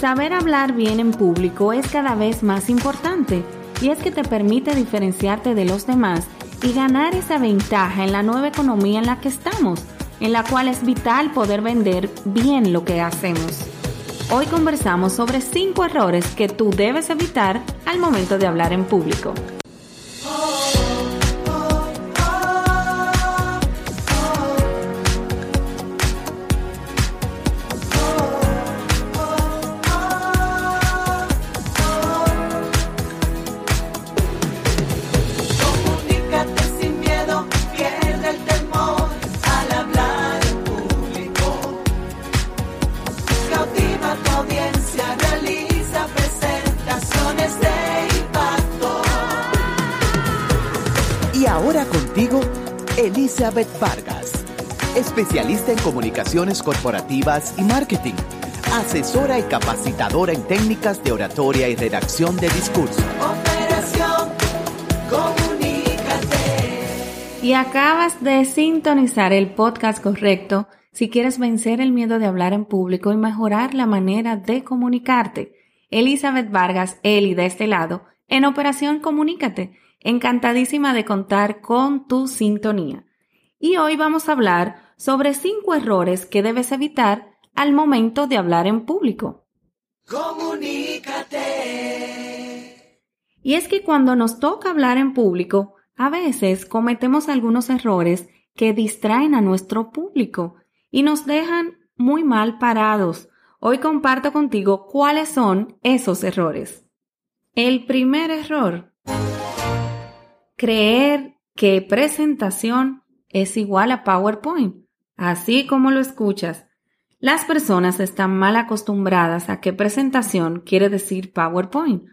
Saber hablar bien en público es cada vez más importante y es que te permite diferenciarte de los demás y ganar esa ventaja en la nueva economía en la que estamos, en la cual es vital poder vender bien lo que hacemos. Hoy conversamos sobre 5 errores que tú debes evitar al momento de hablar en público. Elizabeth Vargas, especialista en comunicaciones corporativas y marketing, asesora y capacitadora en técnicas de oratoria y redacción de discurso. Operación Comunícate. Y acabas de sintonizar el podcast correcto si quieres vencer el miedo de hablar en público y mejorar la manera de comunicarte. Elizabeth Vargas, Eli de este lado, en Operación Comunícate encantadísima de contar con tu sintonía. Y hoy vamos a hablar sobre cinco errores que debes evitar al momento de hablar en público. Comunícate. Y es que cuando nos toca hablar en público, a veces cometemos algunos errores que distraen a nuestro público y nos dejan muy mal parados. Hoy comparto contigo cuáles son esos errores. El primer error creer que presentación es igual a PowerPoint, así como lo escuchas. Las personas están mal acostumbradas a que presentación quiere decir PowerPoint,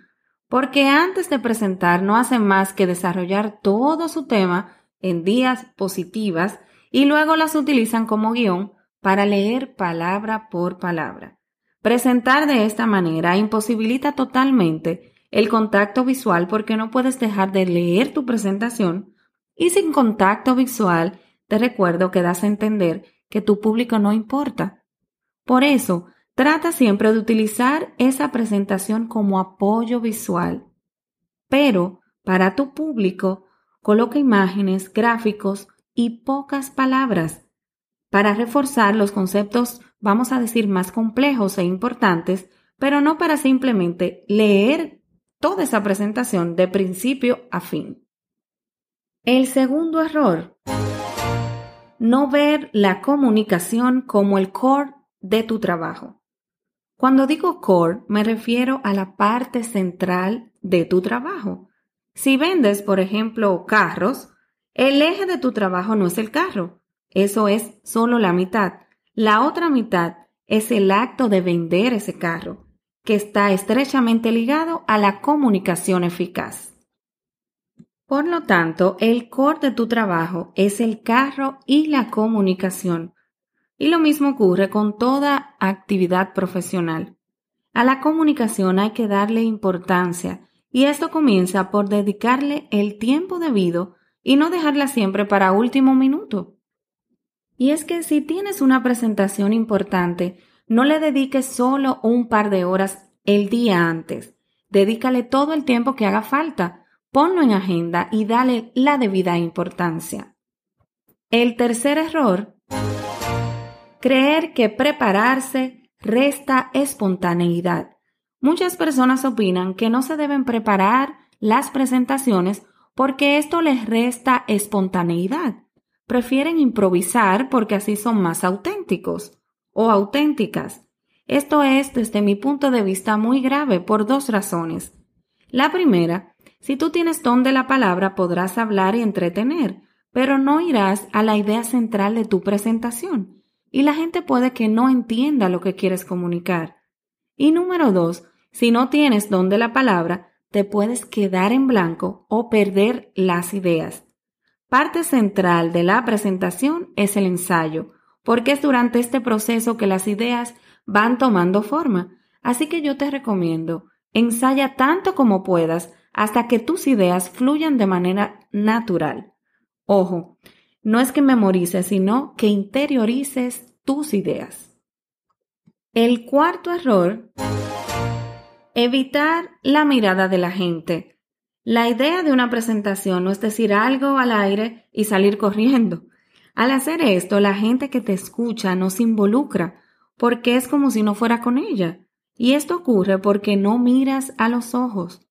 porque antes de presentar no hacen más que desarrollar todo su tema en días positivas y luego las utilizan como guion para leer palabra por palabra. Presentar de esta manera imposibilita totalmente el contacto visual porque no puedes dejar de leer tu presentación y sin contacto visual te recuerdo que das a entender que tu público no importa. Por eso, trata siempre de utilizar esa presentación como apoyo visual. Pero, para tu público, coloca imágenes, gráficos y pocas palabras para reforzar los conceptos, vamos a decir, más complejos e importantes, pero no para simplemente leer toda esa presentación de principio a fin. El segundo error, no ver la comunicación como el core de tu trabajo. Cuando digo core, me refiero a la parte central de tu trabajo. Si vendes, por ejemplo, carros, el eje de tu trabajo no es el carro, eso es solo la mitad. La otra mitad es el acto de vender ese carro que está estrechamente ligado a la comunicación eficaz. Por lo tanto, el core de tu trabajo es el carro y la comunicación. Y lo mismo ocurre con toda actividad profesional. A la comunicación hay que darle importancia y esto comienza por dedicarle el tiempo debido y no dejarla siempre para último minuto. Y es que si tienes una presentación importante, no le dediques solo un par de horas el día antes. Dedícale todo el tiempo que haga falta, ponlo en agenda y dale la debida importancia. El tercer error, creer que prepararse resta espontaneidad. Muchas personas opinan que no se deben preparar las presentaciones porque esto les resta espontaneidad. Prefieren improvisar porque así son más auténticos o auténticas. Esto es, desde mi punto de vista, muy grave por dos razones. La primera, si tú tienes don de la palabra podrás hablar y entretener, pero no irás a la idea central de tu presentación, y la gente puede que no entienda lo que quieres comunicar. Y número dos, si no tienes don de la palabra, te puedes quedar en blanco o perder las ideas. Parte central de la presentación es el ensayo, porque es durante este proceso que las ideas van tomando forma. Así que yo te recomiendo, ensaya tanto como puedas hasta que tus ideas fluyan de manera natural. Ojo, no es que memorices, sino que interiorices tus ideas. El cuarto error evitar la mirada de la gente. La idea de una presentación no es decir algo al aire y salir corriendo. Al hacer esto, la gente que te escucha no se involucra, porque es como si no fuera con ella. Y esto ocurre porque no miras a los ojos.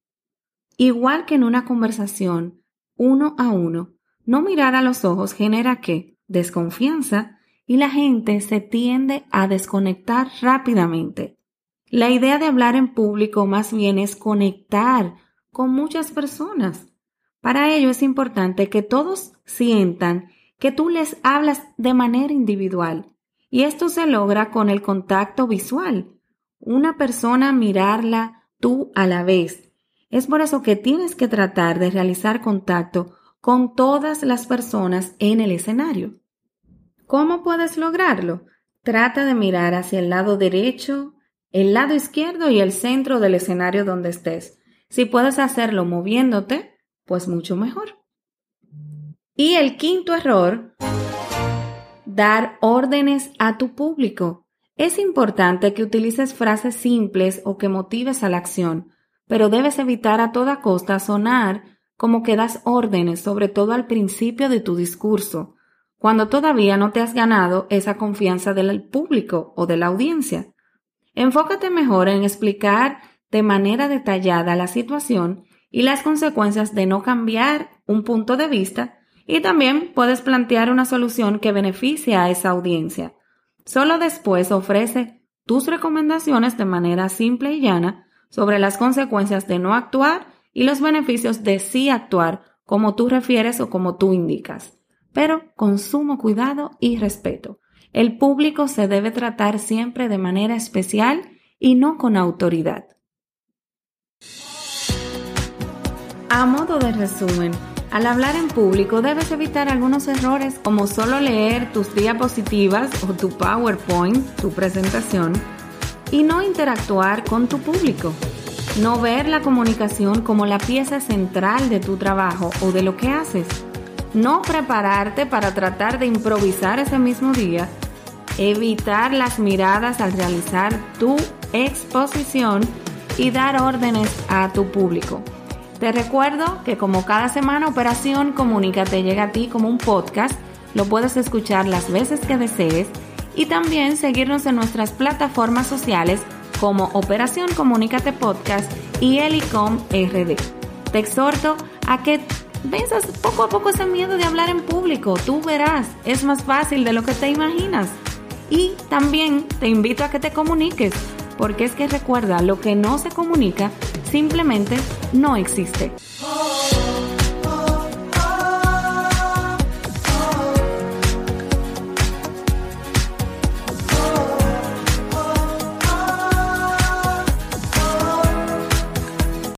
Igual que en una conversación, uno a uno, no mirar a los ojos genera qué? Desconfianza y la gente se tiende a desconectar rápidamente. La idea de hablar en público más bien es conectar con muchas personas. Para ello es importante que todos sientan que tú les hablas de manera individual y esto se logra con el contacto visual. Una persona mirarla tú a la vez. Es por eso que tienes que tratar de realizar contacto con todas las personas en el escenario. ¿Cómo puedes lograrlo? Trata de mirar hacia el lado derecho, el lado izquierdo y el centro del escenario donde estés. Si puedes hacerlo moviéndote, pues mucho mejor. Y el quinto error, dar órdenes a tu público. Es importante que utilices frases simples o que motives a la acción, pero debes evitar a toda costa sonar como que das órdenes, sobre todo al principio de tu discurso, cuando todavía no te has ganado esa confianza del público o de la audiencia. Enfócate mejor en explicar de manera detallada la situación y las consecuencias de no cambiar un punto de vista y también puedes plantear una solución que beneficie a esa audiencia. Solo después ofrece tus recomendaciones de manera simple y llana sobre las consecuencias de no actuar y los beneficios de sí actuar como tú refieres o como tú indicas, pero con sumo cuidado y respeto. El público se debe tratar siempre de manera especial y no con autoridad. A modo de resumen, al hablar en público debes evitar algunos errores como solo leer tus diapositivas o tu PowerPoint, tu presentación, y no interactuar con tu público. No ver la comunicación como la pieza central de tu trabajo o de lo que haces. No prepararte para tratar de improvisar ese mismo día evitar las miradas al realizar tu exposición y dar órdenes a tu público. Te recuerdo que como cada semana Operación Comunícate llega a ti como un podcast, lo puedes escuchar las veces que desees y también seguirnos en nuestras plataformas sociales como Operación Comunícate Podcast y Elicom RD. Te exhorto a que venzas poco a poco ese miedo de hablar en público. Tú verás, es más fácil de lo que te imaginas. Y también te invito a que te comuniques, porque es que recuerda, lo que no se comunica simplemente no existe.